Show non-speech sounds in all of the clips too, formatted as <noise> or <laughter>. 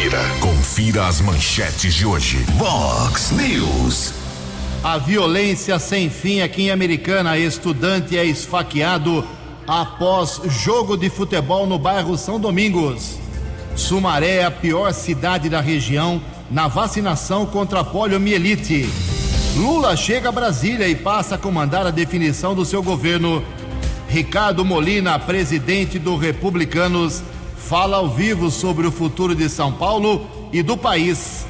Confira. Confira as manchetes de hoje. Vox News. A violência sem fim aqui em Americana. Estudante é esfaqueado após jogo de futebol no bairro São Domingos. Sumaré é a pior cidade da região na vacinação contra a poliomielite. Lula chega a Brasília e passa a comandar a definição do seu governo. Ricardo Molina, presidente do Republicanos, fala ao vivo sobre o futuro de São Paulo e do país.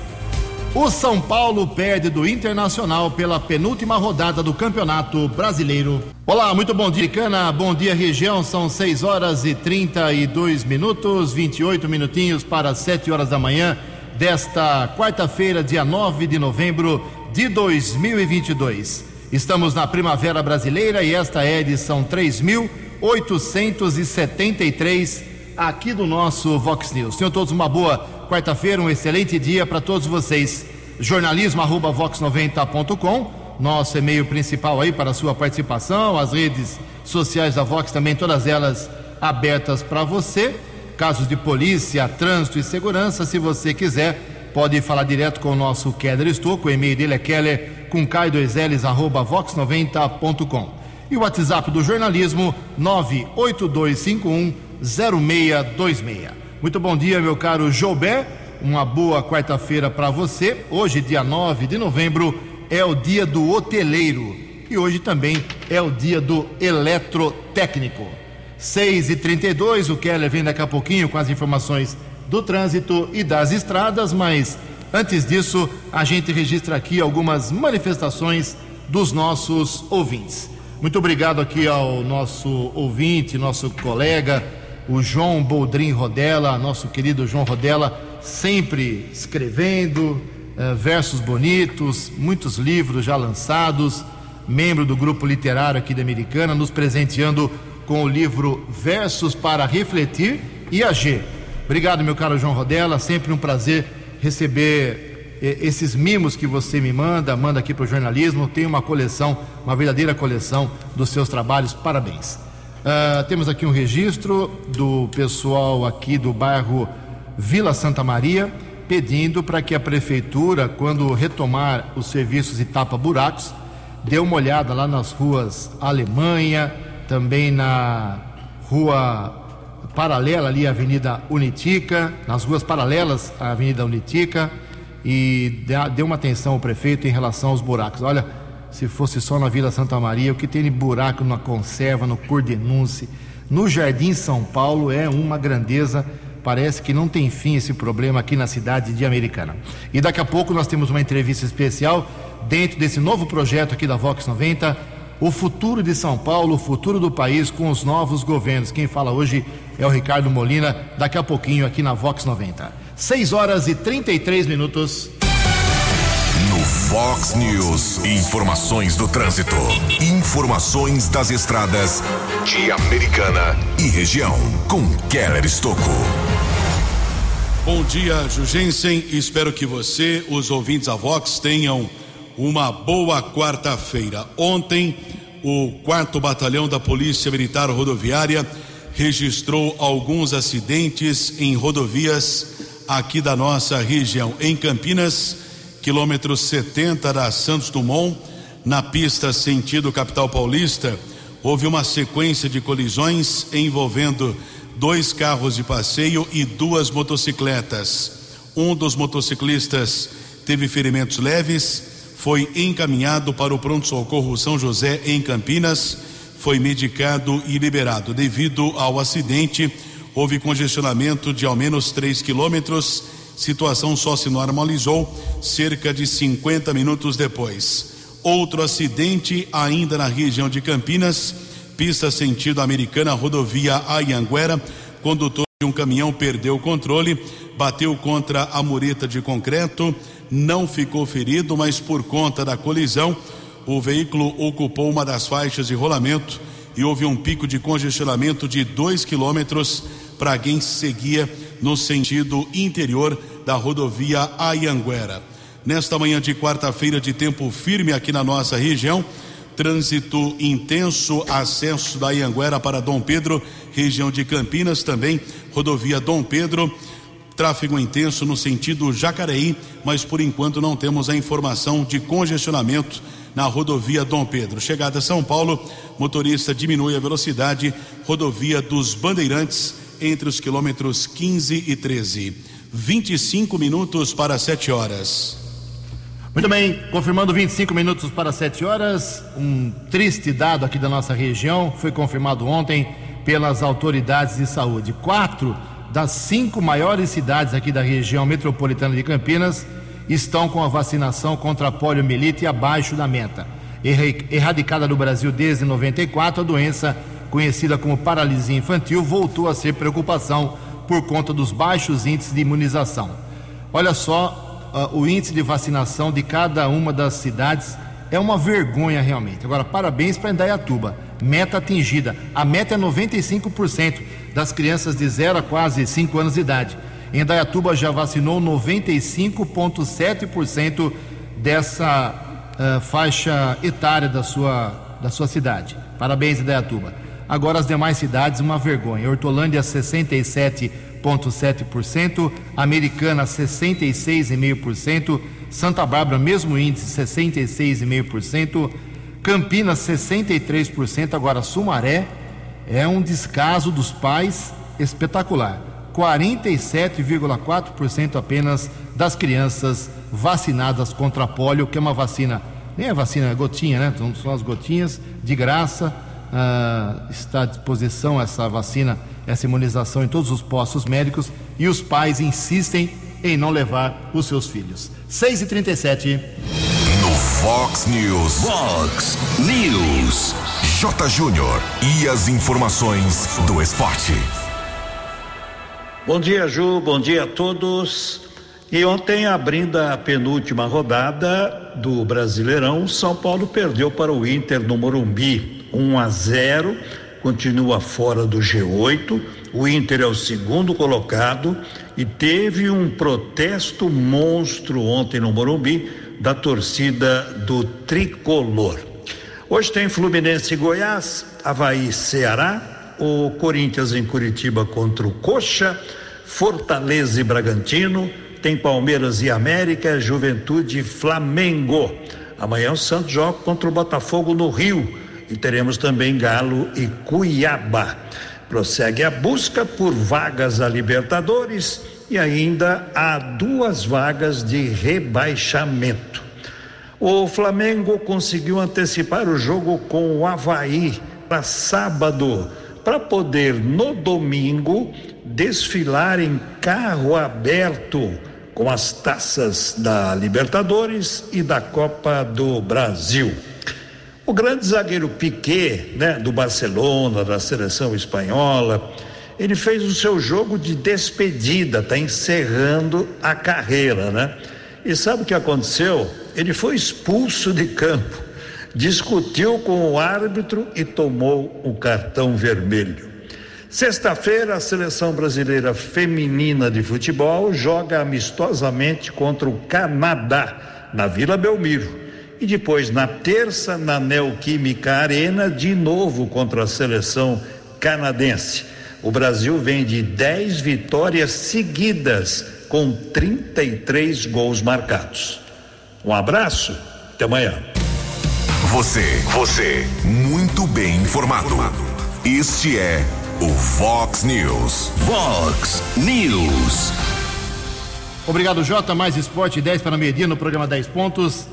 O São Paulo perde do Internacional pela penúltima rodada do Campeonato Brasileiro. Olá, muito bom dia, Cana. Bom dia, região. São 6 horas e 32 minutos, 28 minutinhos para 7 horas da manhã desta quarta-feira, dia 9 de novembro de 2022. Estamos na Primavera Brasileira e esta é a edição 3873 aqui do nosso Vox News. Tenham todos uma boa quarta-feira, um excelente dia para todos vocês. Jornalismo arroba vox90.com, nosso e-mail principal aí para a sua participação, as redes sociais da Vox também, todas elas abertas para você. Casos de polícia, trânsito e segurança, se você quiser, pode falar direto com o nosso Keller Estouco, o e-mail dele é keller com k2ls arroba vox90.com. E o WhatsApp do jornalismo 98251 0626. Muito bom dia, meu caro Joubert. Uma boa quarta-feira para você. Hoje, dia 9 de novembro, é o dia do hoteleiro. E hoje também é o dia do eletrotécnico. 6 e 32 o Keller vem daqui a pouquinho com as informações do trânsito e das estradas, mas antes disso, a gente registra aqui algumas manifestações dos nossos ouvintes. Muito obrigado aqui ao nosso ouvinte, nosso colega, o João Boldrin Rodela, nosso querido João Rodela, sempre escrevendo uh, versos bonitos, muitos livros já lançados, membro do grupo literário aqui da Americana, nos presenteando com o livro Versos para Refletir e Agir. Obrigado, meu caro João Rodela, sempre um prazer receber eh, esses mimos que você me manda, manda aqui para o jornalismo. Tem uma coleção, uma verdadeira coleção dos seus trabalhos. Parabéns. Uh, temos aqui um registro do pessoal aqui do bairro Vila Santa Maria pedindo para que a prefeitura, quando retomar os serviços e tapa buracos, dê uma olhada lá nas ruas Alemanha, também na rua paralela ali à Avenida Unitica, nas ruas paralelas à Avenida Unitica, e dê uma atenção ao prefeito em relação aos buracos. Olha, se fosse só na Vila Santa Maria, o que tem de buraco na conserva, no Cordenunce, no Jardim São Paulo é uma grandeza. Parece que não tem fim esse problema aqui na cidade de Americana. E daqui a pouco nós temos uma entrevista especial dentro desse novo projeto aqui da Vox 90, o futuro de São Paulo, o futuro do país com os novos governos. Quem fala hoje é o Ricardo Molina, daqui a pouquinho aqui na Vox 90. 6 horas e 33 minutos. Fox News, informações do trânsito, informações das estradas de Americana e região, com Keller Estocco. Bom dia, Jugensen. Espero que você, os ouvintes da Vox, tenham uma boa quarta-feira. Ontem, o quarto batalhão da Polícia Militar Rodoviária registrou alguns acidentes em rodovias aqui da nossa região. Em Campinas, quilômetro 70 da Santos Dumont, na pista sentido capital paulista, houve uma sequência de colisões envolvendo dois carros de passeio e duas motocicletas. Um dos motociclistas teve ferimentos leves foi encaminhado para o pronto-socorro São José em Campinas, foi medicado e liberado. Devido ao acidente, houve congestionamento de ao menos 3 quilômetros. Situação só se normalizou cerca de 50 minutos depois. Outro acidente ainda na região de Campinas, pista sentido americana, rodovia Ayanguera, condutor de um caminhão perdeu o controle, bateu contra a mureta de concreto, não ficou ferido, mas por conta da colisão, o veículo ocupou uma das faixas de rolamento e houve um pico de congestionamento de dois quilômetros para quem seguia no sentido interior da rodovia Ayanguera. Nesta manhã de quarta-feira, de tempo firme aqui na nossa região, trânsito intenso, acesso da Ayanguera para Dom Pedro, região de Campinas, também rodovia Dom Pedro tráfego intenso no sentido Jacareí, mas por enquanto não temos a informação de congestionamento na rodovia Dom Pedro. Chegada a São Paulo, motorista diminui a velocidade, rodovia dos Bandeirantes, entre os quilômetros 15 e 13. 25 minutos para 7 horas. Muito bem, confirmando 25 minutos para 7 horas, um triste dado aqui da nossa região, foi confirmado ontem pelas autoridades de saúde. Quatro das cinco maiores cidades aqui da região metropolitana de Campinas estão com a vacinação contra a poliomielite abaixo da meta. Erradicada no Brasil desde 94, a doença, conhecida como paralisia infantil, voltou a ser preocupação por conta dos baixos índices de imunização. Olha só, uh, o índice de vacinação de cada uma das cidades é uma vergonha realmente. Agora, parabéns para Indaiatuba. Meta atingida. A meta é 95% das crianças de 0 a quase 5 anos de idade. Indaiatuba já vacinou 95,7% dessa uh, faixa etária da sua, da sua cidade. Parabéns, Indaiatuba. Agora as demais cidades, uma vergonha. Hortolândia, 67,7%, Americana, 66,5%, Santa Bárbara, mesmo índice, 66,5%, Campinas, 63%. Agora, Sumaré é um descaso dos pais espetacular. 47,4% apenas das crianças vacinadas contra a polio, que é uma vacina, nem é vacina, é gotinha, né? São as gotinhas de graça. Uh, está à disposição essa vacina, essa imunização em todos os postos médicos e os pais insistem em não levar os seus filhos. 6 e 37 No Fox News. Fox News. J. Júnior. E as informações do esporte. Bom dia, Ju. Bom dia a todos. E ontem, abrindo a penúltima rodada do Brasileirão, São Paulo perdeu para o Inter no Morumbi, 1 a 0, continua fora do G8. O Inter é o segundo colocado e teve um protesto monstro ontem no Morumbi da torcida do Tricolor. Hoje tem Fluminense e Goiás, Havaí Ceará, o Corinthians em Curitiba contra o Coxa, Fortaleza e Bragantino, tem Palmeiras e América, Juventude e Flamengo. Amanhã o Santos joga contra o Botafogo no Rio e teremos também Galo e Cuiabá. Prossegue a busca por vagas a Libertadores e ainda há duas vagas de rebaixamento. O Flamengo conseguiu antecipar o jogo com o Havaí para sábado para poder no domingo desfilar em carro aberto com as taças da Libertadores e da Copa do Brasil. O grande zagueiro Piquet, né, do Barcelona, da seleção espanhola, ele fez o seu jogo de despedida, está encerrando a carreira, né? E sabe o que aconteceu? Ele foi expulso de campo discutiu com o árbitro e tomou o cartão vermelho. Sexta-feira, a seleção brasileira feminina de futebol joga amistosamente contra o Canadá, na Vila Belmiro. E depois, na terça, na Neoquímica Arena, de novo contra a seleção canadense. O Brasil vem de 10 vitórias seguidas, com 33 gols marcados. Um abraço, até amanhã. Você, você, muito bem informado. Este é o Fox News. Fox News. Obrigado, Jota. Mais esporte 10 para meio-dia no programa 10 pontos.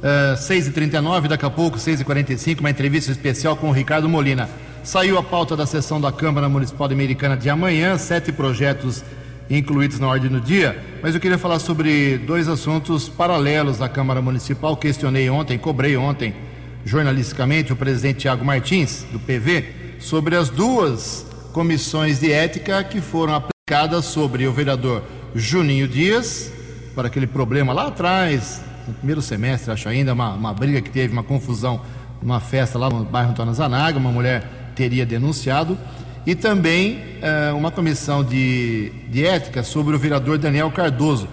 Uh, 6 e 39 daqui a pouco, 6 e 45 uma entrevista especial com o Ricardo Molina. Saiu a pauta da sessão da Câmara Municipal Americana de amanhã, sete projetos incluídos na ordem do dia, mas eu queria falar sobre dois assuntos paralelos da Câmara Municipal. Questionei ontem, cobrei ontem jornalisticamente o presidente Tiago Martins, do PV, sobre as duas comissões de ética que foram aplicadas sobre o vereador Juninho Dias, para aquele problema lá atrás, no primeiro semestre, acho ainda, uma, uma briga que teve, uma confusão, uma festa lá no bairro Antônio Zanaga, uma mulher teria denunciado, e também eh, uma comissão de, de ética sobre o vereador Daniel Cardoso,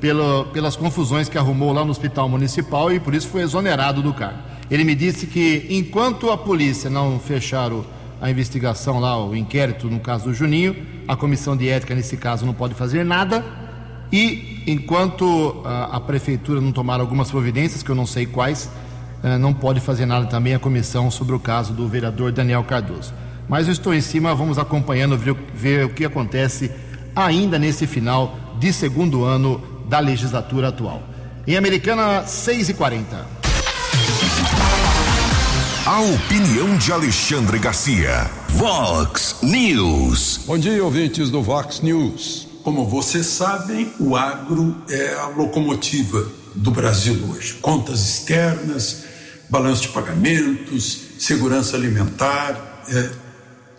pelo, pelas confusões que arrumou lá no Hospital Municipal e por isso foi exonerado do cargo. Ele me disse que enquanto a polícia não fechar o, a investigação lá, o inquérito no caso do Juninho. A comissão de ética, nesse caso, não pode fazer nada. E enquanto a, a prefeitura não tomar algumas providências, que eu não sei quais, uh, não pode fazer nada também a comissão sobre o caso do vereador Daniel Cardoso. Mas eu estou em cima, vamos acompanhando, ver, ver o que acontece ainda nesse final de segundo ano da legislatura atual. Em Americana, 6 e 40 a opinião de Alexandre Garcia. Vox News. Bom dia, ouvintes do Vox News. Como vocês sabem, o agro é a locomotiva do Brasil hoje. Contas externas, balanço de pagamentos, segurança alimentar, é,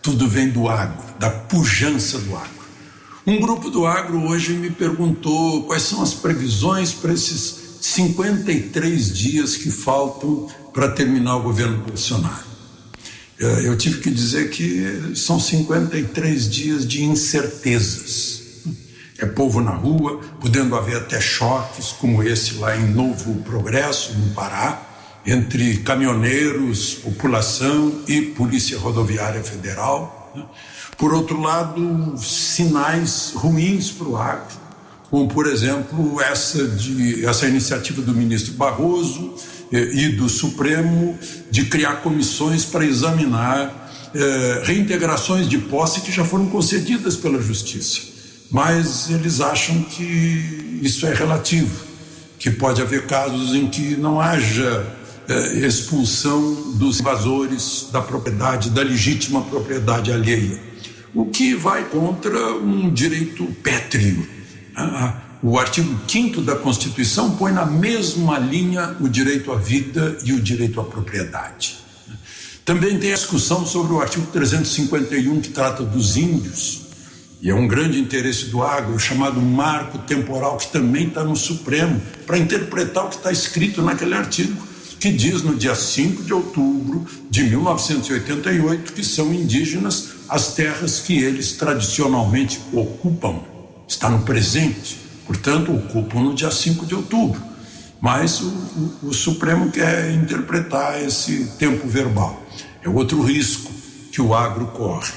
tudo vem do agro, da pujança do agro. Um grupo do agro hoje me perguntou quais são as previsões para esses 53 dias que faltam para terminar o governo Bolsonaro. É, eu tive que dizer que são 53 dias de incertezas. É povo na rua, podendo haver até choques, como esse lá em Novo Progresso, no Pará, entre caminhoneiros, população e Polícia Rodoviária Federal. Né? Por outro lado, sinais ruins para o agro como por exemplo essa, de, essa iniciativa do ministro Barroso eh, e do Supremo de criar comissões para examinar eh, reintegrações de posse que já foram concedidas pela Justiça. Mas eles acham que isso é relativo, que pode haver casos em que não haja eh, expulsão dos invasores da propriedade, da legítima propriedade alheia, o que vai contra um direito pétreo o artigo 5 da Constituição põe na mesma linha o direito à vida e o direito à propriedade. Também tem a discussão sobre o artigo 351, que trata dos índios, e é um grande interesse do agro, chamado marco temporal, que também está no Supremo, para interpretar o que está escrito naquele artigo, que diz no dia 5 de outubro de 1988 que são indígenas as terras que eles tradicionalmente ocupam está no presente, portanto, ocupam no dia 5 de outubro. Mas o, o, o Supremo quer interpretar esse tempo verbal. É outro risco que o agro corre.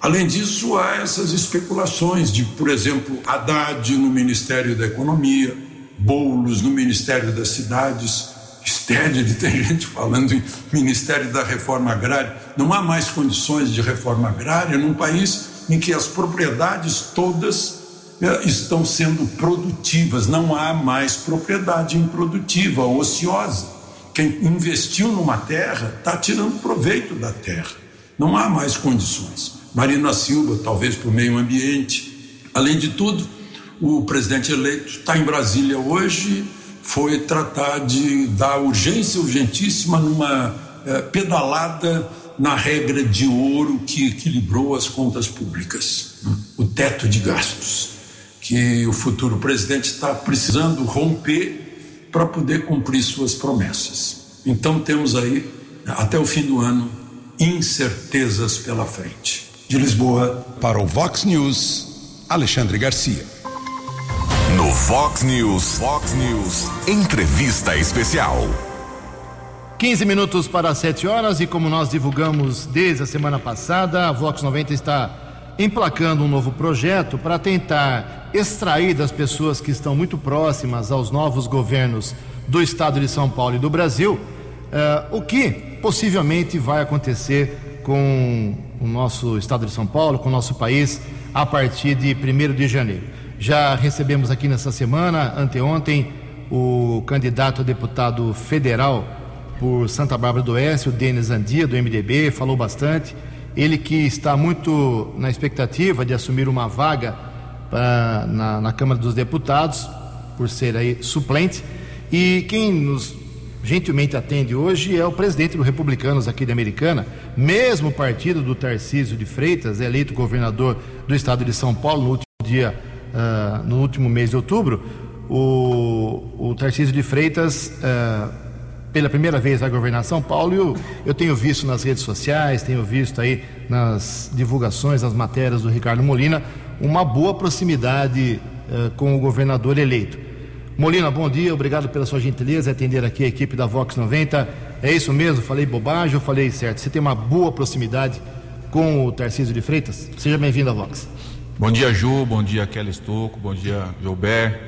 Além disso, há essas especulações de, por exemplo, Haddad no Ministério da Economia, Boulos no Ministério das Cidades, Stedley, tem <laughs> gente falando em Ministério da Reforma Agrária. Não há mais condições de reforma agrária num país em que as propriedades todas é, estão sendo produtivas, não há mais propriedade improdutiva, ociosa. Quem investiu numa terra está tirando proveito da terra. Não há mais condições. Marina Silva, talvez para o meio ambiente. Além de tudo, o presidente eleito está em Brasília hoje, foi tratar de dar urgência urgentíssima numa é, pedalada na regra de ouro que equilibrou as contas públicas, o teto de gastos que o futuro presidente está precisando romper para poder cumprir suas promessas. Então temos aí, até o fim do ano, incertezas pela frente. De Lisboa, para o Vox News, Alexandre Garcia. No Vox News, Vox News, entrevista especial. 15 minutos para 7 horas e como nós divulgamos desde a semana passada, a Vox 90 está emplacando um novo projeto para tentar extrair das pessoas que estão muito próximas aos novos governos do estado de São Paulo e do Brasil uh, o que possivelmente vai acontecer com o nosso estado de São Paulo, com o nosso país, a partir de 1 de janeiro. Já recebemos aqui nessa semana, anteontem, o candidato a deputado federal por Santa Bárbara do Oeste, o Denis Andia, do MDB, falou bastante. Ele que está muito na expectativa de assumir uma vaga pra, na, na, Câmara dos Deputados, por ser aí suplente. E quem nos gentilmente atende hoje é o presidente do Republicanos aqui de Americana, mesmo partido do Tarcísio de Freitas, eleito governador do estado de São Paulo no último dia, uh, no último mês de outubro. O, o Tarcísio de Freitas. Uh, pela primeira vez vai governar São Paulo eu, eu tenho visto nas redes sociais, tenho visto aí nas divulgações, nas matérias do Ricardo Molina, uma boa proximidade uh, com o governador eleito. Molina, bom dia, obrigado pela sua gentileza atender aqui a equipe da Vox 90. É isso mesmo? Falei bobagem ou falei certo? Você tem uma boa proximidade com o Tarcísio de Freitas. Seja bem-vindo à Vox. Bom dia, Ju. Bom dia, Kelly Estocco. Bom dia, Gilbert.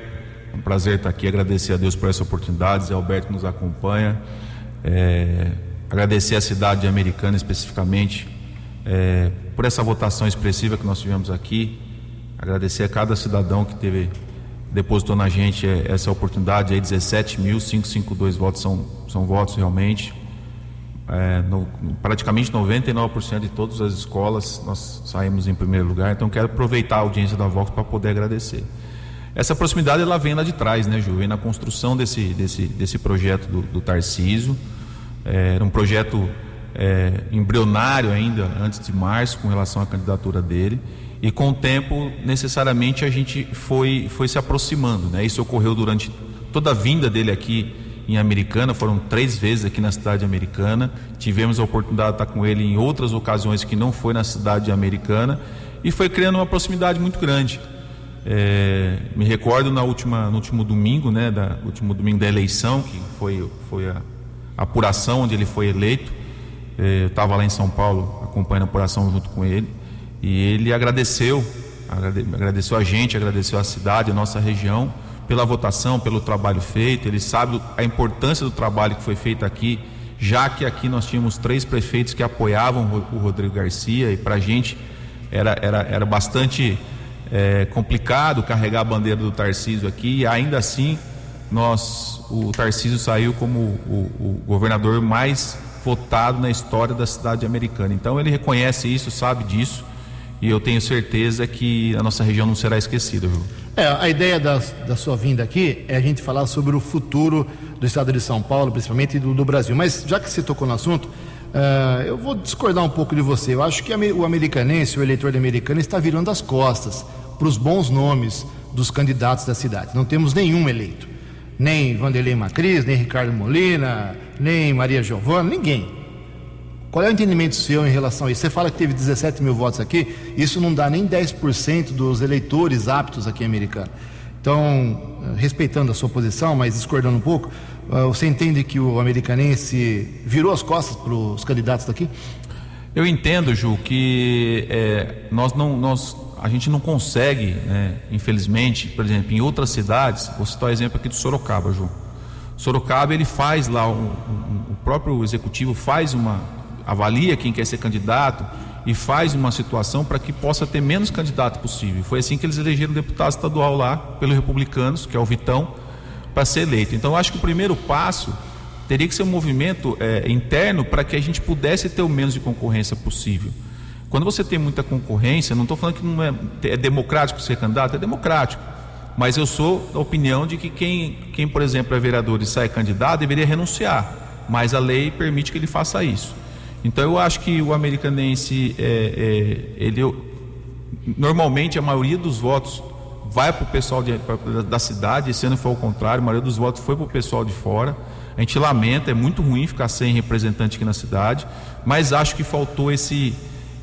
É um prazer estar aqui. Agradecer a Deus por essa oportunidade. Zé Alberto que nos acompanha. É, agradecer a cidade de Americana especificamente é, por essa votação expressiva que nós tivemos aqui. Agradecer a cada cidadão que teve depositou na gente é, essa oportunidade aí, 17.552 votos são, são votos realmente. É, no, praticamente 99% de todas as escolas nós saímos em primeiro lugar, então quero aproveitar a audiência da Vox para poder agradecer. Essa proximidade ela vem lá de trás, né, Ju? Vem na construção desse, desse, desse projeto do, do Tarciso. É, era um projeto é, embrionário ainda, antes de março, com relação à candidatura dele. E com o tempo, necessariamente, a gente foi, foi se aproximando. Né? Isso ocorreu durante toda a vinda dele aqui em Americana, foram três vezes aqui na cidade americana. Tivemos a oportunidade de estar com ele em outras ocasiões que não foi na cidade americana e foi criando uma proximidade muito grande. É, me recordo na última, no último domingo, né, da, último domingo da eleição, que foi, foi a, apuração onde ele foi eleito. É, eu estava lá em São Paulo acompanhando a apuração junto com ele e ele agradeceu, agradeceu a gente, agradeceu a cidade, a nossa região pela votação, pelo trabalho feito. Ele sabe a importância do trabalho que foi feito aqui, já que aqui nós tínhamos três prefeitos que apoiavam o Rodrigo Garcia e para a gente era, era, era bastante é, complicado carregar a bandeira do Tarcísio aqui e ainda assim nós, o Tarcísio saiu como o, o governador mais votado na história da cidade americana. Então ele reconhece isso, sabe disso e eu tenho certeza que a nossa região não será esquecida, viu? É, a ideia da, da sua vinda aqui é a gente falar sobre o futuro do estado de São Paulo, principalmente do, do Brasil. Mas já que você tocou no assunto, uh, eu vou discordar um pouco de você. Eu acho que o americanense, o eleitor de americana, está virando as costas para os bons nomes dos candidatos da cidade. Não temos nenhum eleito. Nem Vanderlei Macris, nem Ricardo Molina, nem Maria Giovana, ninguém. Qual é o entendimento seu em relação a isso? Você fala que teve 17 mil votos aqui, isso não dá nem 10% dos eleitores aptos aqui em Americana. Então, eh, respeitando a sua posição, mas discordando um pouco, eh, você entende que o americanense virou as costas para os candidatos daqui? Eu entendo, Ju, que é, nós não, nós, a gente não consegue, né, infelizmente, por exemplo, em outras cidades, vou citar o exemplo aqui de Sorocaba, Ju. Sorocaba ele faz lá, um, um, o próprio executivo faz uma, avalia quem quer ser candidato e faz uma situação para que possa ter menos candidato possível. Foi assim que eles elegeram o deputado estadual lá, pelos republicanos, que é o Vitão, para ser eleito. Então, acho que o primeiro passo teria que ser um movimento é, interno para que a gente pudesse ter o menos de concorrência possível. Quando você tem muita concorrência, não estou falando que não é, é democrático ser candidato, é democrático. Mas eu sou da opinião de que quem, quem, por exemplo, é vereador e sai candidato deveria renunciar. Mas a lei permite que ele faça isso. Então eu acho que o americanense, é, é, ele, normalmente a maioria dos votos vai para o pessoal de, pra, da cidade, esse ano foi o contrário, a maioria dos votos foi para o pessoal de fora. A gente lamenta, é muito ruim ficar sem representante aqui na cidade, mas acho que faltou esse,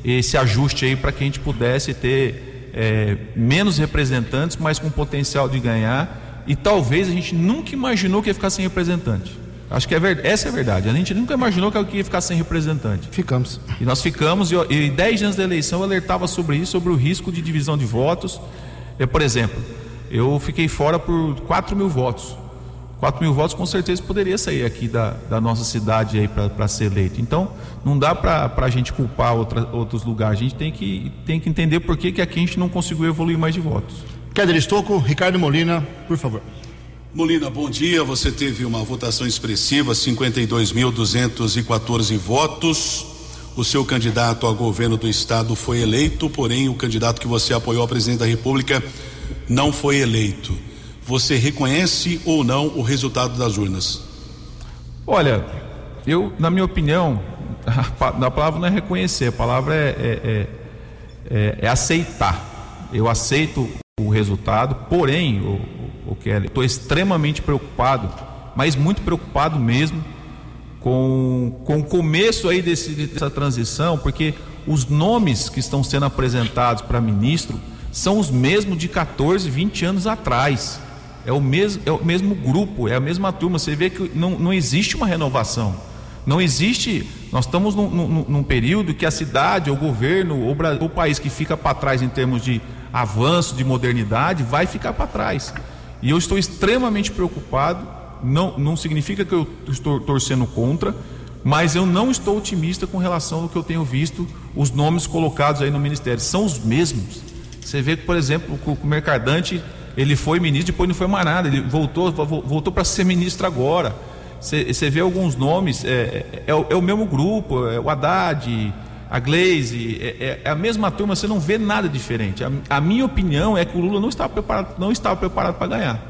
esse ajuste aí para que a gente pudesse ter é, menos representantes, mas com potencial de ganhar. E talvez a gente nunca imaginou que ia ficar sem representante. Acho que é verdade. Essa é a verdade. A gente nunca imaginou que eu ia ficar sem representante. Ficamos. E nós ficamos, e, e dez anos da eleição eu alertava sobre isso, sobre o risco de divisão de votos. Eu, por exemplo, eu fiquei fora por 4 mil votos. 4 mil votos com certeza poderia sair aqui da, da nossa cidade aí para ser eleito. Então, não dá para a gente culpar outra, outros lugares. A gente tem que, tem que entender por que, que aqui a gente não conseguiu evoluir mais de votos. Kéder Estocco, Ricardo Molina, por favor. Molina, bom dia. Você teve uma votação expressiva, 52.214 votos. O seu candidato a governo do estado foi eleito, porém o candidato que você apoiou a presidente da República não foi eleito. Você reconhece ou não o resultado das urnas? Olha, eu, na minha opinião, <laughs> a, palavra não é reconhecer, a palavra é, é, é, é, é aceitar. Eu aceito o resultado, porém, o, o Kelly. Estou extremamente preocupado, mas muito preocupado mesmo com, com o começo aí desse, dessa transição, porque os nomes que estão sendo apresentados para ministro são os mesmos de 14, 20 anos atrás. É o mesmo, é o mesmo grupo, é a mesma turma. Você vê que não, não existe uma renovação. Não existe. Nós estamos num, num, num período que a cidade, o governo, o país que fica para trás em termos de avanço, de modernidade, vai ficar para trás. E eu estou extremamente preocupado. Não, não significa que eu estou torcendo contra, mas eu não estou otimista com relação ao que eu tenho visto, os nomes colocados aí no ministério. São os mesmos. Você vê que, por exemplo, o, o Mercadante, ele foi ministro, depois não foi mais nada, ele voltou, voltou para ser ministro agora. Você vê alguns nomes, é, é, é, é, o mesmo grupo, é o Haddad, a Glaze, é, é, é, a mesma turma, você não vê nada diferente. A, a, minha opinião é que o Lula não estava preparado, não estava preparado para ganhar.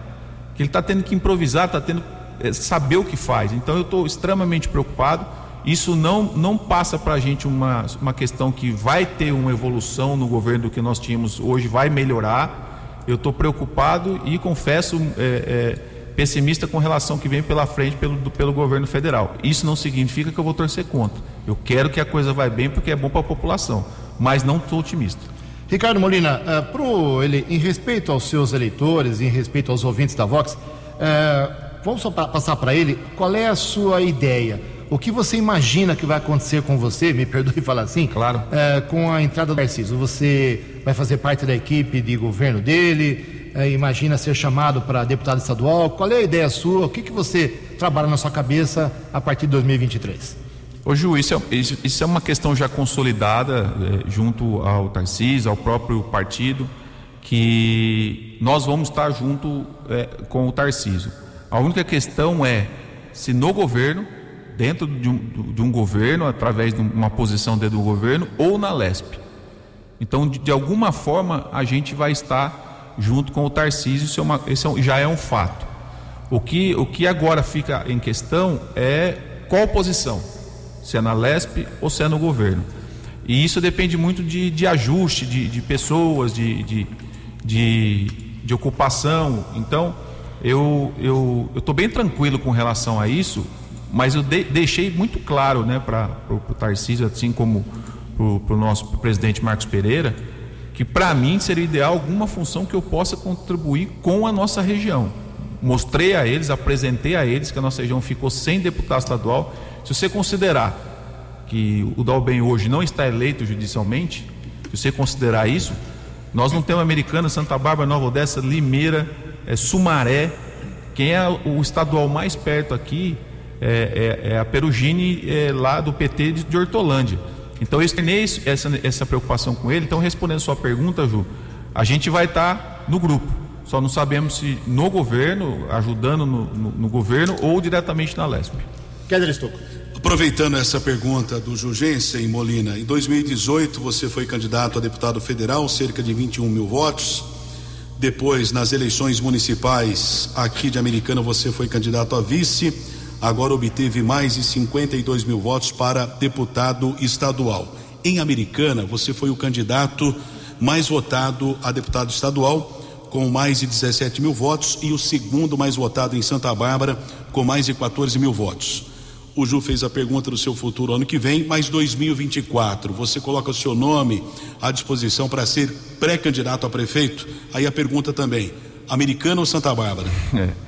Que ele está tendo que improvisar, está tendo é, saber o que faz. Então eu estou extremamente preocupado. Isso não, não passa para a gente uma, uma questão que vai ter uma evolução no governo do que nós tínhamos hoje, vai melhorar. Eu estou preocupado e confesso é, é pessimista com relação ao que vem pela frente pelo, pelo governo federal. Isso não significa que eu vou torcer contra. Eu quero que a coisa vá bem porque é bom para a população, mas não estou otimista. Ricardo Molina, uh, pro ele, em respeito aos seus eleitores, em respeito aos ouvintes da Vox, uh, vamos só pra, passar para ele qual é a sua ideia. O que você imagina que vai acontecer com você, me perdoe <laughs> falar assim, claro. Uh, com a entrada do Narciso? Você vai fazer parte da equipe de governo dele? É, imagina ser chamado para deputado estadual? Qual é a ideia sua? O que, que você trabalha na sua cabeça a partir de 2023? Ô Ju, isso é, isso é uma questão já consolidada é, junto ao Tarcísio, ao próprio partido, que nós vamos estar junto é, com o Tarcísio. A única questão é se no governo, dentro de um, de um governo, através de uma posição dentro do governo, ou na LESP. Então, de, de alguma forma, a gente vai estar junto com o Tarcísio, isso, é uma, é já é um fato. O que, o que agora fica em questão é qual posição, se é na LESP ou se é no governo. E isso depende muito de, de ajuste de, de pessoas, de, de, de, de ocupação. Então, eu estou bem tranquilo com relação a isso, mas eu de, deixei muito claro né, para o Tarcísio, assim como para o nosso presidente Marcos Pereira, que para mim seria ideal alguma função que eu possa contribuir com a nossa região. Mostrei a eles, apresentei a eles que a nossa região ficou sem deputado estadual. Se você considerar que o Dalben hoje não está eleito judicialmente, se você considerar isso, nós não temos Americana, Santa Bárbara, Nova Odessa, Limeira, é, Sumaré. Quem é o estadual mais perto aqui é, é, é a Perugine é, lá do PT de, de Hortolândia. Então eu externei essa, essa preocupação com ele. Então, respondendo a sua pergunta, Ju, a gente vai estar tá no grupo. Só não sabemos se no governo, ajudando no, no, no governo ou diretamente na LESP. Keller Estouco. Aproveitando essa pergunta do Jugensen Molina, em 2018 você foi candidato a deputado federal, cerca de 21 mil votos. Depois, nas eleições municipais aqui de Americana, você foi candidato a vice agora obteve mais de 52 mil votos para deputado estadual. Em Americana, você foi o candidato mais votado a deputado estadual, com mais de 17 mil votos, e o segundo mais votado em Santa Bárbara, com mais de 14 mil votos. O Ju fez a pergunta do seu futuro ano que vem, mas 2024, você coloca o seu nome à disposição para ser pré-candidato a prefeito? Aí a pergunta também: Americana ou Santa Bárbara? É.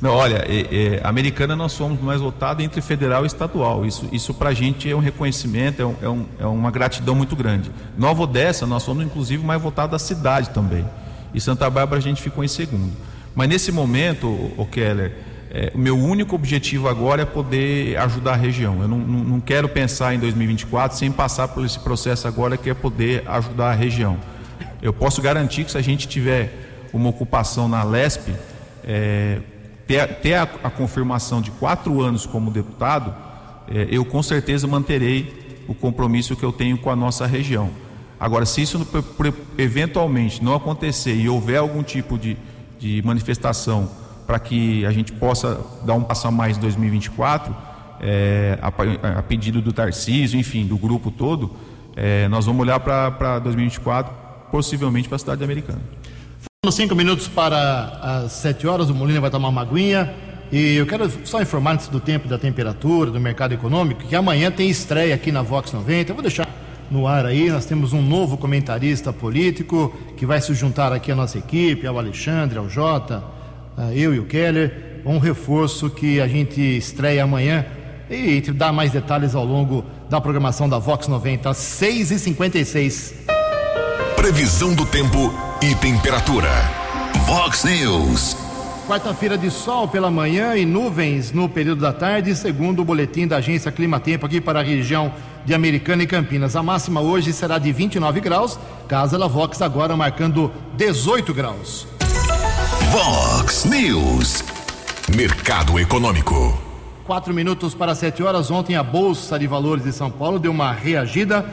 Não, olha, é, é, americana nós somos mais votados entre federal e estadual. Isso, isso para a gente é um reconhecimento, é, um, é, um, é, uma gratidão muito grande. Nova Odessa, nós somos inclusive mais votados da cidade também. E Santa Bárbara a gente ficou em segundo. Mas nesse momento, o Keller, é, o meu único objetivo agora é poder ajudar a região. Eu não, não, não quero pensar em 2024 sem passar por esse processo agora que é poder ajudar a região. Eu posso garantir que se a gente tiver uma ocupação na LESP, é, ter, ter a, a, confirmação de quatro anos como deputado, é, eu com certeza manterei o compromisso que eu tenho com a nossa região. Agora, se isso eventualmente não acontecer e houver algum tipo de, de manifestação para que a gente possa dar um passo a mais em 2024, é, a, a, pedido do Tarcísio, enfim, do grupo todo, é, nós vamos olhar para 2024, possivelmente para a cidade americana. Cinco minutos para as sete horas, o Molina vai tomar uma aguinha. E eu quero só informar antes do tempo da temperatura, do mercado econômico, que amanhã tem estreia aqui na Vox 90. Eu vou deixar no ar aí, nós temos um novo comentarista político que vai se juntar aqui à nossa equipe, ao Alexandre, ao Jota, eu e o Keller. Um reforço que a gente estreia amanhã e dar mais detalhes ao longo da programação da Vox 90, 6 e 56 Previsão do tempo e temperatura. Vox News. Quarta-feira de sol pela manhã e nuvens no período da tarde, segundo o boletim da agência Climatempo aqui para a região de Americana e Campinas. A máxima hoje será de 29 graus, Casa La Vox agora marcando 18 graus. Vox News. Mercado Econômico. Quatro minutos para sete horas. Ontem a Bolsa de Valores de São Paulo deu uma reagida.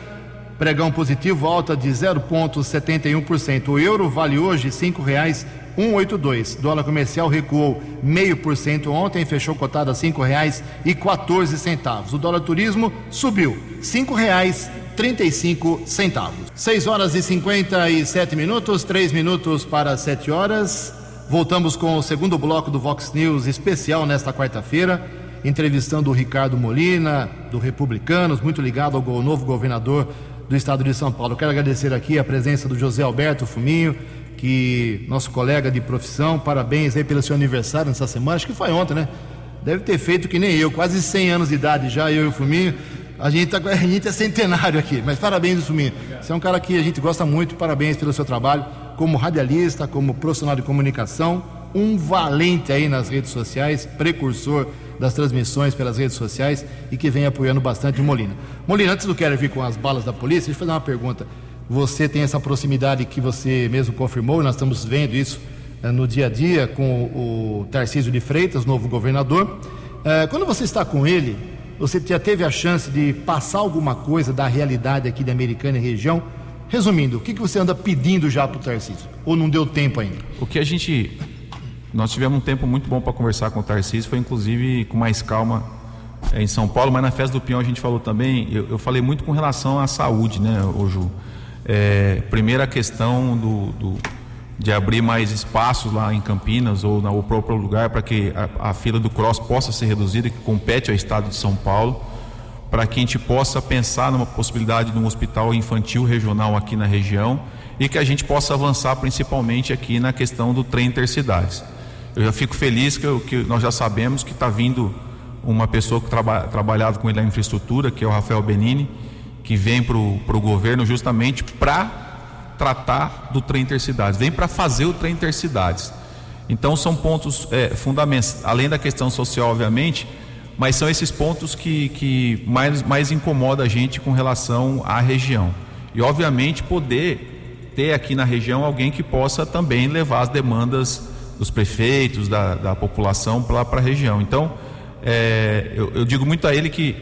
Pregão positivo, alta de 0,71%. O euro vale hoje cinco reais 182. Dólar comercial recuou meio por cento ontem, fechou cotado a cinco reais e 14 centavos. O dólar turismo subiu cinco reais 35 centavos. 6 horas e 57 minutos, 3 minutos para 7 horas. Voltamos com o segundo bloco do Vox News especial nesta quarta-feira, entrevistando o Ricardo Molina, do Republicanos, muito ligado ao novo governador do estado de São Paulo. Quero agradecer aqui a presença do José Alberto Fuminho, que nosso colega de profissão, parabéns aí pelo seu aniversário nessa semana, acho que foi ontem, né? Deve ter feito que nem eu, quase 100 anos de idade já, eu e o Fuminho. A gente, tá, <laughs> a gente é centenário aqui, mas parabéns, Fuminho. Você é um cara que a gente gosta muito, parabéns pelo seu trabalho como radialista, como profissional de comunicação, um valente aí nas redes sociais, precursor das transmissões pelas redes sociais e que vem apoiando bastante o Molina. Molina, antes do quero vir com as balas da polícia, deixa eu fazer uma pergunta. Você tem essa proximidade que você mesmo confirmou, e nós estamos vendo isso eh, no dia a dia com o Tarcísio de Freitas, novo governador. Eh, quando você está com ele, você já teve a chance de passar alguma coisa da realidade aqui da Americana e região? Resumindo, o que, que você anda pedindo já para o Tarcísio? Ou não deu tempo ainda? O que a gente. Nós tivemos um tempo muito bom para conversar com o Tarcísio, foi inclusive com mais calma é, em São Paulo, mas na festa do Pinhão a gente falou também. Eu, eu falei muito com relação à saúde, né, Ju? É, primeira questão do, do, de abrir mais espaços lá em Campinas ou no próprio lugar para que a, a, fila do cross possa ser reduzida, que compete ao estado de São Paulo, para que a gente possa pensar numa possibilidade de um hospital infantil regional aqui na região e que a gente possa avançar principalmente aqui na questão do trem intercidades. Eu já fico feliz que, eu, que nós já sabemos que está vindo uma pessoa que traba, trabalhava com ele na infraestrutura, que é o Rafael Benini, que vem para o governo justamente para tratar do trem intercidades, vem para fazer o trem intercidades. Então são pontos é, fundamentais, além da questão social, obviamente, mas são esses pontos que, que mais, mais incomoda a gente com relação à região. E obviamente poder ter aqui na região alguém que possa também levar as demandas dos prefeitos, da, da população para a região. Então, é, eu, eu digo muito a ele que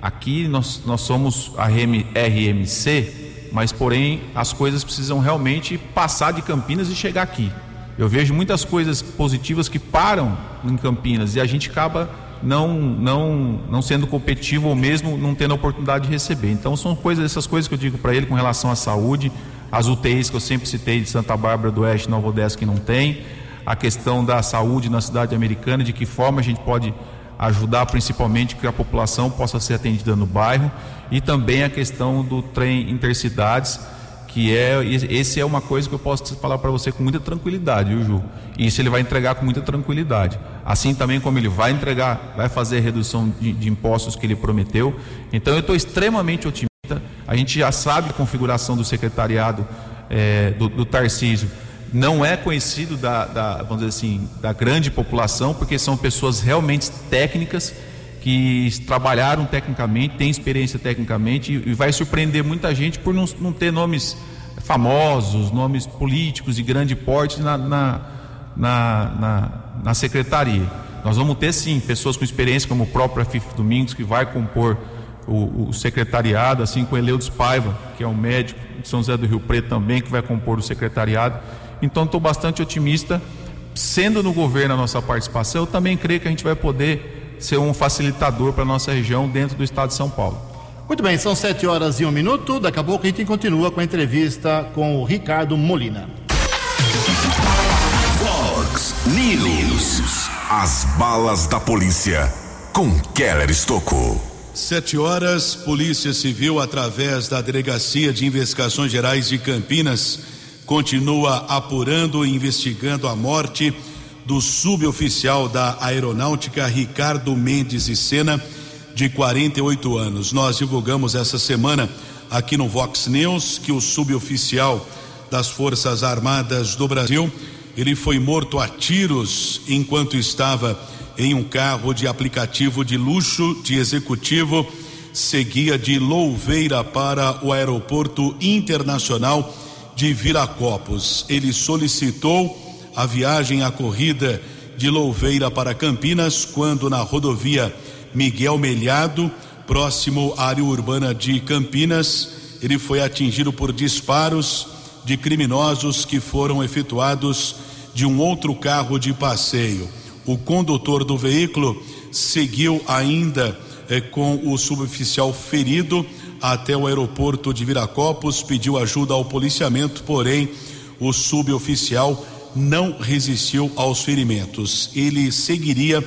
Aqui nós, nós somos a RMC, mas porém as coisas precisam realmente passar de Campinas e chegar aqui. Eu vejo muitas coisas positivas que param em Campinas e a gente acaba não não não sendo competitivo ou mesmo não tendo a oportunidade de receber. Então são coisas essas coisas que eu digo para ele com relação à saúde, as UTIs que eu sempre citei de Santa Bárbara do Oeste, Nova Odessa que não tem, a questão da saúde na cidade americana, de que forma a gente pode ajudar principalmente que a população possa ser atendida no bairro e também a questão do trem intercidades, que é esse é uma coisa que eu posso falar para você com muita tranquilidade, viu, Ju? E isso ele vai entregar com muita tranquilidade. Assim também como ele vai entregar, vai fazer a redução de, de impostos que ele prometeu. Então eu estou extremamente otimista. A gente já sabe a configuração do secretariado é, do, do Tarcísio não é conhecido da, da, vamos dizer assim, da grande população, porque são pessoas realmente técnicas que trabalharam tecnicamente, têm experiência tecnicamente e, vai surpreender muita gente por não, não, ter nomes famosos, nomes políticos de grande porte na, na, na, na, na secretaria. Nós vamos ter sim pessoas com experiência, como o próprio Afif Domingos, que vai compor o, o, secretariado, assim como Eleudes Paiva, que é um médico de São José do Rio Preto também, que vai compor o secretariado. Então estou bastante otimista. Sendo no governo a nossa participação, eu também creio que a gente vai poder ser um facilitador para a nossa região dentro do estado de São Paulo. Muito bem, são sete horas e um minuto. Daqui a pouco a gente continua com a entrevista com o Ricardo Molina. Fox News. As balas da polícia com Keller Estocou. Sete horas, Polícia Civil, através da Delegacia de Investigações Gerais de Campinas, continua apurando e investigando a morte do suboficial da Aeronáutica Ricardo Mendes e Sena, de 48 anos. Nós divulgamos essa semana aqui no Vox News que o suboficial das Forças Armadas do Brasil, ele foi morto a tiros enquanto estava em um carro de aplicativo de luxo de executivo, seguia de Louveira para o aeroporto internacional de Viracopos. Ele solicitou a viagem à corrida de Louveira para Campinas quando na rodovia Miguel Melhado, próximo à área urbana de Campinas, ele foi atingido por disparos de criminosos que foram efetuados de um outro carro de passeio. O condutor do veículo seguiu ainda eh, com o suboficial ferido até o aeroporto de Viracopos, pediu ajuda ao policiamento, porém o suboficial não resistiu aos ferimentos. Ele seguiria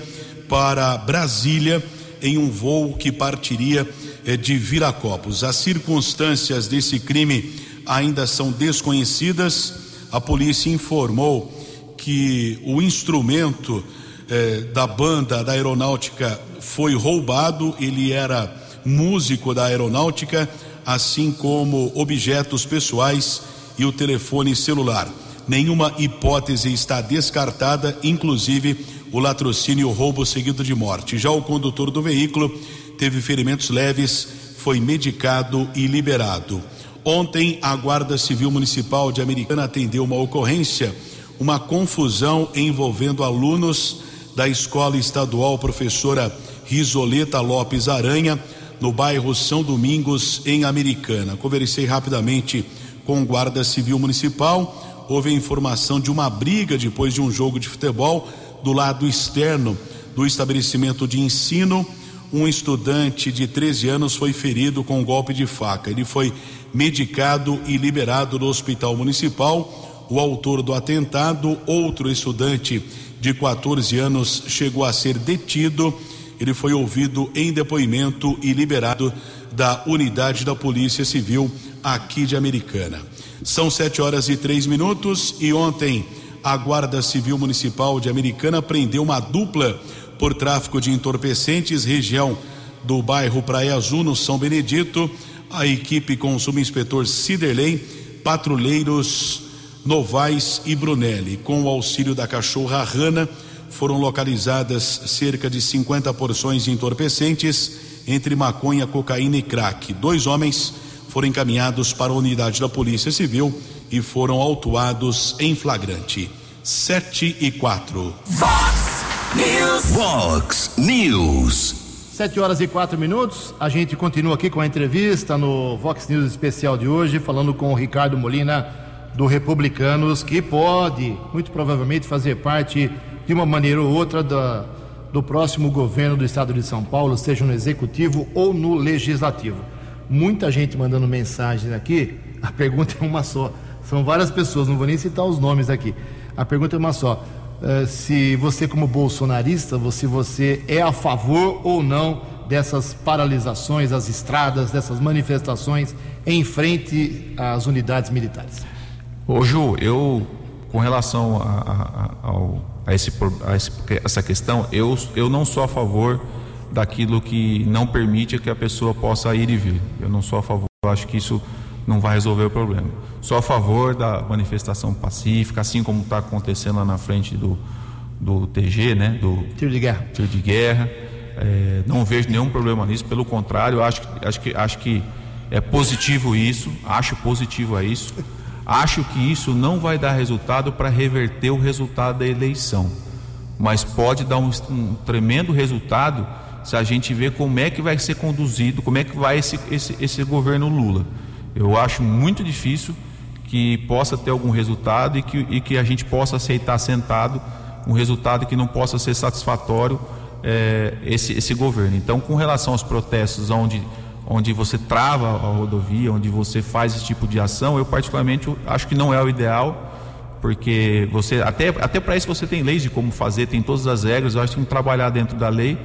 para Brasília em um voo que partiria eh, de Viracopos. As circunstâncias desse crime ainda são desconhecidas. A polícia informou que o instrumento eh, da banda da aeronáutica foi roubado, ele era músico da aeronáutica, assim como objetos pessoais e o telefone celular. Nenhuma hipótese está descartada, inclusive o latrocínio e o roubo seguido de morte. Já o condutor do veículo teve ferimentos leves, foi medicado e liberado. Ontem, a Guarda Civil Municipal de Americana atendeu uma ocorrência, uma confusão envolvendo alunos da Escola Estadual Professora Risoleta Lopes Aranha, no bairro São Domingos, em Americana. Conversei rapidamente com o Guarda Civil Municipal. Houve a informação de uma briga depois de um jogo de futebol do lado externo do estabelecimento de ensino. Um estudante de 13 anos foi ferido com um golpe de faca. Ele foi medicado e liberado do hospital municipal. O autor do atentado, outro estudante de 14 anos, chegou a ser detido. Ele foi ouvido em depoimento e liberado da unidade da Polícia Civil aqui de Americana. São sete horas e três minutos e ontem a Guarda Civil Municipal de Americana prendeu uma dupla por tráfico de entorpecentes, região do bairro Praia Azul, no São Benedito a equipe com o subinspetor Ciderley, patrulheiros Novaes e Brunelli. Com o auxílio da cachorra Rana, foram localizadas cerca de 50 porções de entorpecentes, entre maconha, cocaína e crack. Dois homens foram encaminhados para a unidade da Polícia Civil e foram autuados em flagrante. 7 e 4. Fox News. Fox News. Sete horas e quatro minutos. A gente continua aqui com a entrevista no Vox News especial de hoje, falando com o Ricardo Molina do Republicanos, que pode, muito provavelmente, fazer parte de uma maneira ou outra da, do próximo governo do estado de São Paulo, seja no executivo ou no legislativo. Muita gente mandando mensagens aqui. A pergunta é uma só. São várias pessoas, não vou nem citar os nomes aqui. A pergunta é uma só. Eh, se você, como bolsonarista, se você é a favor ou não dessas paralisações às estradas, dessas manifestações em frente às unidades militares. Ô Ju, eu, com relação a, a, a, esse, a esse, essa questão, eu, eu não sou a favor daquilo que não permite que a pessoa possa ir e vir. Eu não sou a favor, eu acho que isso não vai resolver o problema. Sou a favor da manifestação pacífica, assim como está acontecendo lá na frente do, do TG, né? Do tiro de guerra. Tiro de guerra. É, não vejo nenhum problema nisso, pelo contrário, acho, acho, que, acho que é positivo isso, acho positivo a isso. Acho que isso não vai dar resultado para reverter o resultado da eleição, mas pode dar um, um, tremendo resultado se a gente ver como é que vai ser conduzido, como é que vai esse, esse, esse governo Lula. Eu acho muito difícil que possa ter algum resultado e que, e que a gente possa aceitar sentado um resultado que não possa ser satisfatório é, esse, esse governo. Então, com relação aos protestos onde, onde você trava a rodovia, onde você faz esse tipo de ação, eu particularmente acho que não é o ideal, porque você até, até para isso você tem leis de como fazer, tem todas as regras, eu acho que tem que trabalhar dentro da lei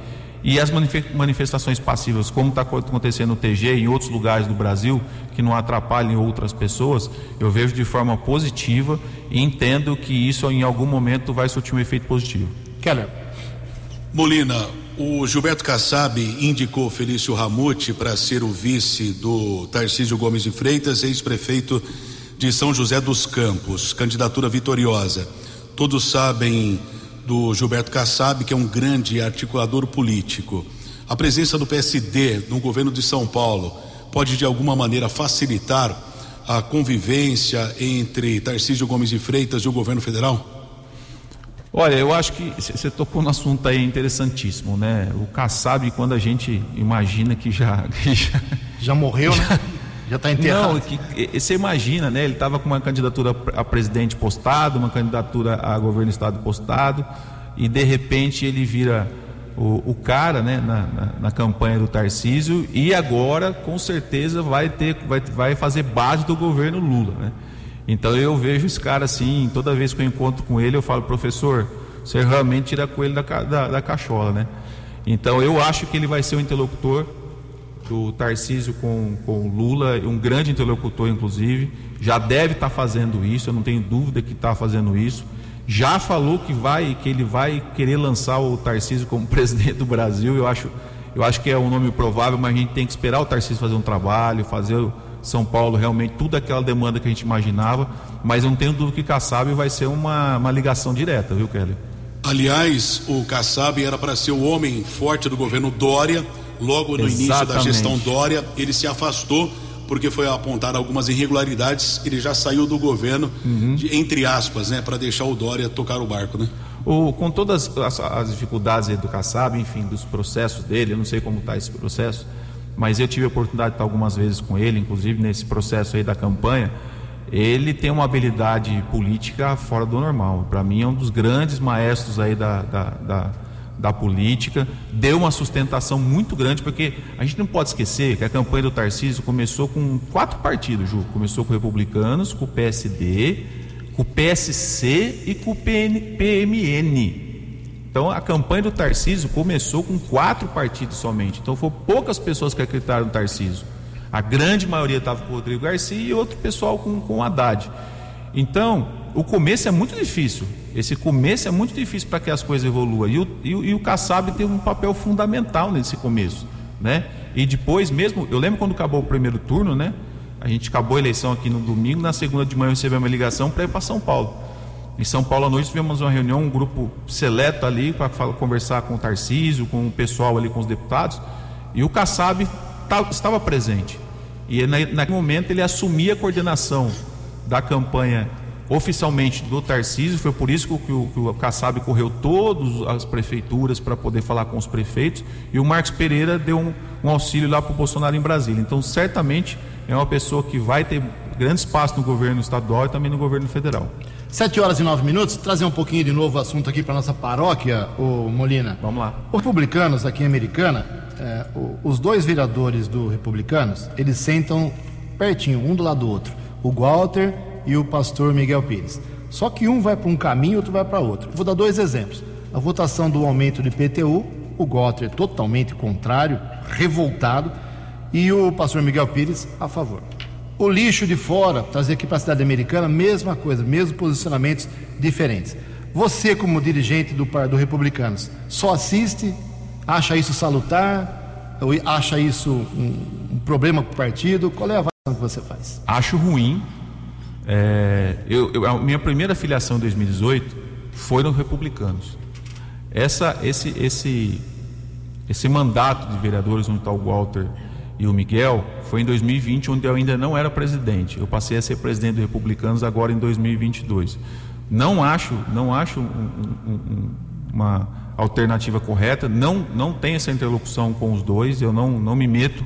e as manifestações passivas, como está acontecendo no TG e em outros lugares do Brasil, que não atrapalhem outras pessoas, eu vejo de forma positiva e entendo que isso em algum momento vai surtir um efeito positivo. Keller. Molina, O Gilberto Kassab indicou Felício Ramute para ser o vice do Tarcísio Gomes de Freitas, ex-prefeito de São José dos Campos, candidatura vitoriosa. Todos sabem do Gilberto Kassab, que é um grande articulador político. A presença do PSD no governo de São Paulo pode de alguma maneira facilitar a convivência entre Tarcísio Gomes de Freitas e o governo federal? Olha, eu acho que você tocou no assunto aí interessantíssimo, né? O Kassab, quando a gente imagina que já. <laughs> Que já, já, morreu, <laughs> já, né? Já está enterrado. Não, que, você imagina, né? Ele estava com uma candidatura a presidente postado, uma candidatura a governo do estado postado, e de repente ele vira o, o cara, né? Na, na, na, campanha do Tarcísio, e agora, com certeza, vai ter, vai, vai fazer base do governo Lula, né? Então eu vejo esse cara assim, toda vez que eu encontro com ele, eu falo, professor, você realmente tira coelho da, da, da cachola, né? Então eu acho que ele vai ser o interlocutor do Tarcísio com, com Lula, um grande interlocutor, inclusive. Já deve estar tá fazendo isso, eu não tenho dúvida que está fazendo isso. Já falou que vai, que ele vai querer lançar o Tarcísio como <laughs> presidente do Brasil. Eu acho, eu acho que é um nome provável, mas a gente tem que esperar o Tarcísio fazer um trabalho, fazer são Paulo realmente tudo aquela demanda que a gente imaginava, mas eu não tenho dúvida que Kassab vai ser uma, uma ligação direta, viu, Kelly? Aliás, o Kassab era para ser o homem forte do governo Dória, logo no Exatamente. início da gestão Dória, ele se afastou porque foi apontar algumas irregularidades, ele já saiu do governo, uhum. de, entre aspas, né, para deixar o Dória tocar o barco, né? O, com todas as, as dificuldades do Kassab, enfim, dos processos dele, eu não sei como está esse processo, mas eu tive a oportunidade de estar algumas vezes com ele, inclusive nesse processo aí da campanha. Ele tem uma habilidade política fora do normal. Para mim é um dos grandes maestros aí da, da, da, da, política. Deu uma sustentação muito grande, porque a gente não pode esquecer que a campanha do Tarcísio começou com quatro partidos, Ju. Começou com republicanos, com o PSD, com o PSC e com o PN, PMN. Então a campanha do Tarcísio começou com quatro partidos somente. Então foram poucas pessoas que acreditaram no Tarcísio. A grande maioria estava com o Rodrigo Garcia e outro pessoal com, com o Haddad. Então, o começo é muito difícil. Esse começo é muito difícil para que as coisas evoluam. E o, e, e o Kassab tem um papel fundamental nesse começo. Né? E depois, mesmo, eu lembro quando acabou o primeiro turno, né? A gente acabou a eleição aqui no domingo, na segunda de manhã eu recebi uma ligação para ir para São Paulo. Em São Paulo à noite tivemos uma reunião, um grupo seleto ali para conversar com o Tarcísio, com o pessoal ali, com os deputados, e o Kassab estava presente. E naquele momento ele assumia a coordenação da campanha oficialmente do Tarcísio, foi por isso que o, que o Kassab correu todas as prefeituras para poder falar com os prefeitos, e o Marcos Pereira deu um, um auxílio lá para o Bolsonaro em Brasília. Então, certamente é uma pessoa que vai ter grande espaço no governo estadual e também no governo federal. Sete horas e nove minutos, trazer um pouquinho de novo o assunto aqui para nossa paróquia, o Molina. Vamos lá. Os republicanos aqui em Americana, é, os dois vereadores do Republicanos, eles sentam pertinho, um do lado do outro. O Walter e o pastor Miguel Pires. Só que um vai para um caminho, e outro vai para outro. Vou dar dois exemplos. A votação do aumento de IPTU, o Walter totalmente contrário, revoltado, e o pastor Miguel Pires a favor. O lixo de fora, trazer aqui para a cidade americana, mesma coisa, mesmos posicionamentos diferentes. Você, como dirigente do, do Republicanos, só assiste, acha isso salutar, acha isso um, um problema para o partido? Qual é a avaliação que você faz? Acho ruim. É, eu, eu, a minha primeira filiação em 2018 foi no Republicanos. Essa, esse, esse, esse mandato de vereadores onde está o Walter e o Miguel foi em 2020, onde eu ainda não era presidente. Eu passei a ser presidente dos Republicanos agora em 2022. Não acho, não acho um, um, um, uma alternativa correta. Não, não tem essa interlocução com os dois. Eu não, não me meto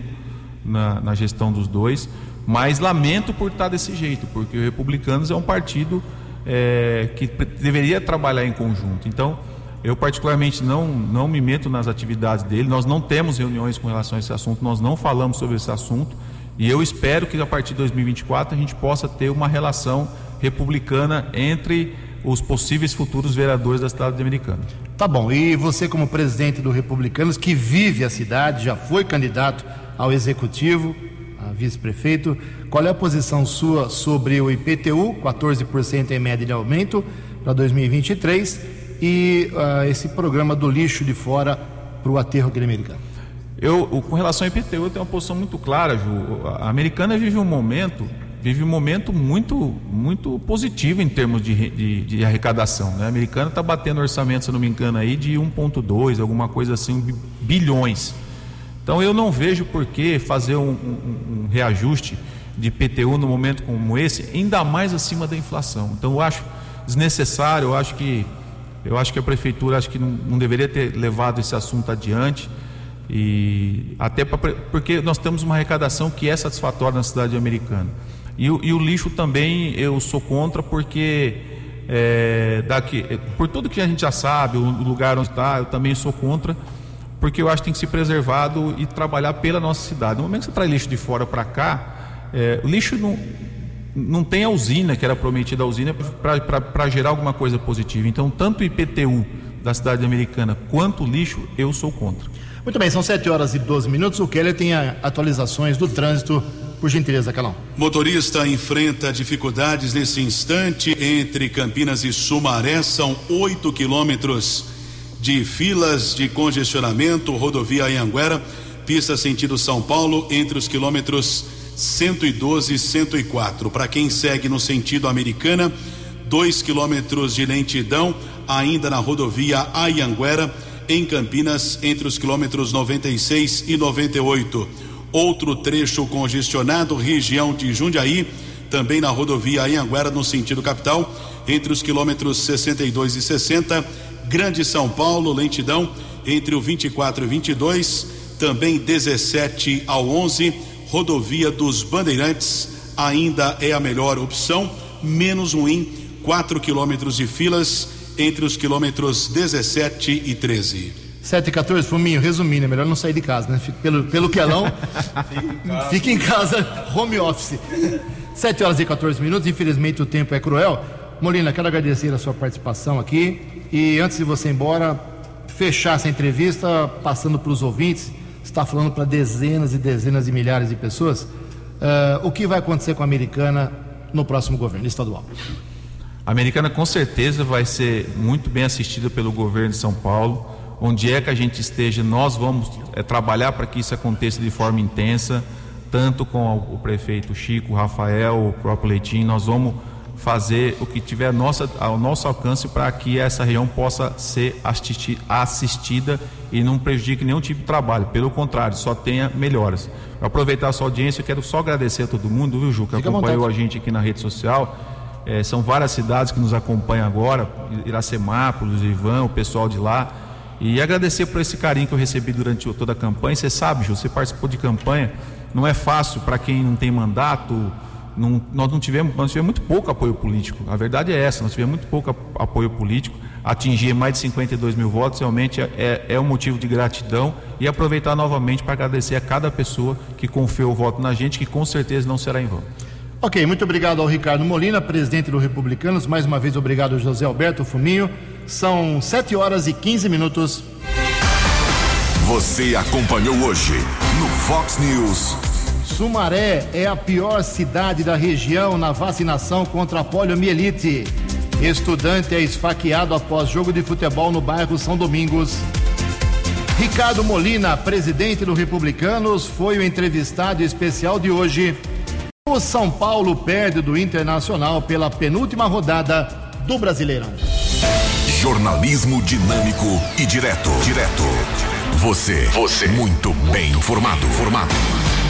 na, na gestão dos dois. Mas lamento por estar desse jeito, porque o Republicanos é um partido é, que deveria trabalhar em conjunto. Então eu, particularmente, não, não me meto nas atividades dele. Nós não temos reuniões com relação a esse assunto, nós não falamos sobre esse assunto. E eu espero que a partir de 2024 a gente possa ter uma relação republicana entre os possíveis futuros vereadores da cidade de Americana. Tá bom. E você, como presidente do Republicanos, que vive a cidade, já foi candidato ao executivo, a vice-prefeito, qual é a posição sua sobre o IPTU, 14% em média de aumento para 2023? E uh, esse programa do lixo de fora para o aterro Grêmio Americano? Eu, com relação ao IPTU, eu tenho uma posição muito clara, Ju. A Americana vive um momento, vive um momento muito, muito positivo em termos de, de, de arrecadação. Né? A Americana está batendo orçamento, se não me engano, aí de 1,2, alguma coisa assim, bilhões. Então eu não vejo por que fazer um, um, um reajuste de IPTU no momento como esse, ainda mais acima da inflação. Então eu acho desnecessário, eu acho que eu acho que a prefeitura acho que não, não deveria ter levado esse assunto adiante e até pra, porque nós temos uma arrecadação que é satisfatória na cidade americana. E, e o lixo também eu sou contra porque é, daqui, por tudo que a gente já sabe, o lugar onde está, eu também sou contra, porque eu acho que tem que ser preservado e trabalhar pela nossa cidade. No momento que você traz lixo de fora para cá, é, o lixo não, não tem a usina, que era prometida a usina, para gerar alguma coisa positiva. Então, tanto o IPTU da cidade americana quanto o lixo, eu sou contra. Muito bem, são 7 horas e 12 minutos. O Keller tem atualizações do trânsito. Por gentileza, Calão. Motorista enfrenta dificuldades nesse instante entre Campinas e Sumaré. São 8 quilômetros de filas de congestionamento. Rodovia Anhanguera, pista sentido São Paulo, entre os quilômetros 112 e 104. Para quem segue no sentido americana, 2 quilômetros de lentidão, ainda na rodovia Ayanguera, em Campinas, entre os quilômetros 96 e 98. Outro trecho congestionado, região de Jundiaí, também na rodovia Ayanguera, no sentido capital, entre os quilômetros 62 e 60. Grande São Paulo, lentidão entre o 24 e 22, também 17 ao 11 rodovia dos Bandeirantes ainda é a melhor opção, menos ruim, 4 quilômetros de filas entre os quilômetros 17 e 13. 7 e 14, Fuminho, resumindo, é melhor não sair de casa, né? Pelo, pelo quelão, <laughs> fique em casa, home office. 7 horas e 14 minutos, infelizmente o tempo é cruel. Molina, quero agradecer a sua participação aqui e antes de você ir embora, fechar essa entrevista passando para os ouvintes está falando para dezenas e dezenas de milhares de pessoas. Uh, o que vai acontecer com a americana no próximo governo estadual? A americana com certeza vai ser muito bem assistida pelo governo de São Paulo. Onde é que a gente esteja, nós vamos é, trabalhar para que isso aconteça de forma intensa, tanto com o prefeito Chico, Rafael, o próprio Leitinho. Nós vamos fazer o que tiver nossa, ao nosso alcance para que essa região possa ser assistida e não prejudique nenhum tipo de trabalho. Pelo contrário, só tenha melhoras. Para aproveitar a sua audiência, eu quero só agradecer a todo mundo, viu, Ju, que Fica acompanhou a gente aqui na rede social. É, são várias cidades que nos acompanham agora, Iracemápolis, Ivan, o pessoal de lá. E agradecer por esse carinho que eu recebi durante toda a campanha. Você sabe, Ju, você participou de campanha. Não é fácil para quem não tem mandato não, nós não tivemos, nós tivemos muito pouco apoio político. A verdade é essa, nós tivemos muito pouco apoio político. Atingir mais de 52 mil votos realmente é, é um motivo de gratidão e aproveitar novamente para agradecer a cada pessoa que confiou o voto na gente, que com certeza não será em vão. Ok, muito obrigado ao Ricardo Molina, presidente do Republicanos. Mais uma vez, obrigado ao José Alberto Fuminho. São 7 horas e 15 minutos. Você acompanhou hoje no Fox News. Sumaré é a pior cidade da região na vacinação contra a poliomielite. Estudante é esfaqueado após jogo de futebol no bairro São Domingos. Ricardo Molina, presidente do Republicanos, foi o entrevistado especial de hoje. O São Paulo perde do Internacional pela penúltima rodada do Brasileirão. Jornalismo dinâmico e direto. Direto. Você. Você. Muito bem informado. Formado.